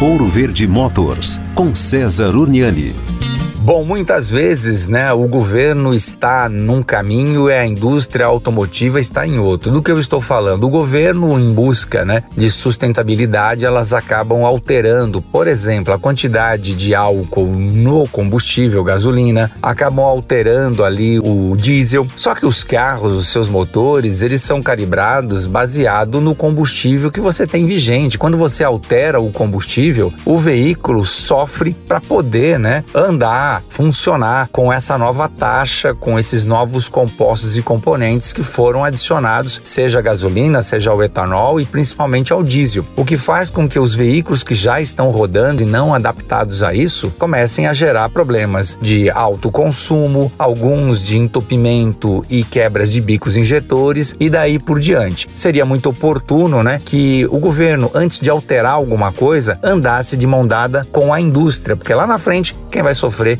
Ouro Verde Motors, com César Uniani. Bom, muitas vezes, né, o governo está num caminho e a indústria automotiva está em outro. Do que eu estou falando? O governo, em busca, né, de sustentabilidade, elas acabam alterando, por exemplo, a quantidade de álcool no combustível, gasolina, acabam alterando ali o diesel. Só que os carros, os seus motores, eles são calibrados baseado no combustível que você tem vigente. Quando você altera o combustível, o veículo sofre para poder, né, andar funcionar com essa nova taxa, com esses novos compostos e componentes que foram adicionados, seja a gasolina, seja ao etanol e principalmente ao diesel. O que faz com que os veículos que já estão rodando e não adaptados a isso comecem a gerar problemas de alto consumo, alguns de entupimento e quebras de bicos injetores e daí por diante. Seria muito oportuno, né, que o governo antes de alterar alguma coisa andasse de mão dada com a indústria, porque lá na frente quem vai sofrer